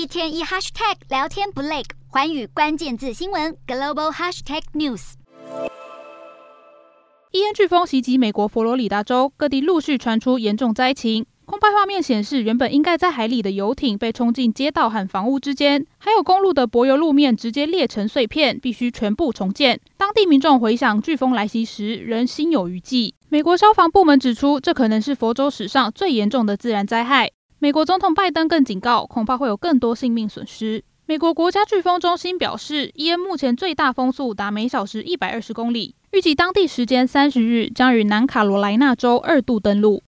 一天一 hashtag 聊天不累，环宇关键字新闻 global hashtag news。伊恩飓风袭击美国佛罗里达州，各地陆续传出严重灾情。空拍画面显示，原本应该在海里的游艇被冲进街道和房屋之间，还有公路的柏油路面直接裂成碎片，必须全部重建。当地民众回想飓风来袭时，仍心有余悸。美国消防部门指出，这可能是佛州史上最严重的自然灾害。美国总统拜登更警告，恐怕会有更多性命损失。美国国家飓风中心表示，伊恩目前最大风速达每小时一百二十公里。预计当地时间三十日将于南卡罗来纳州二度登陆。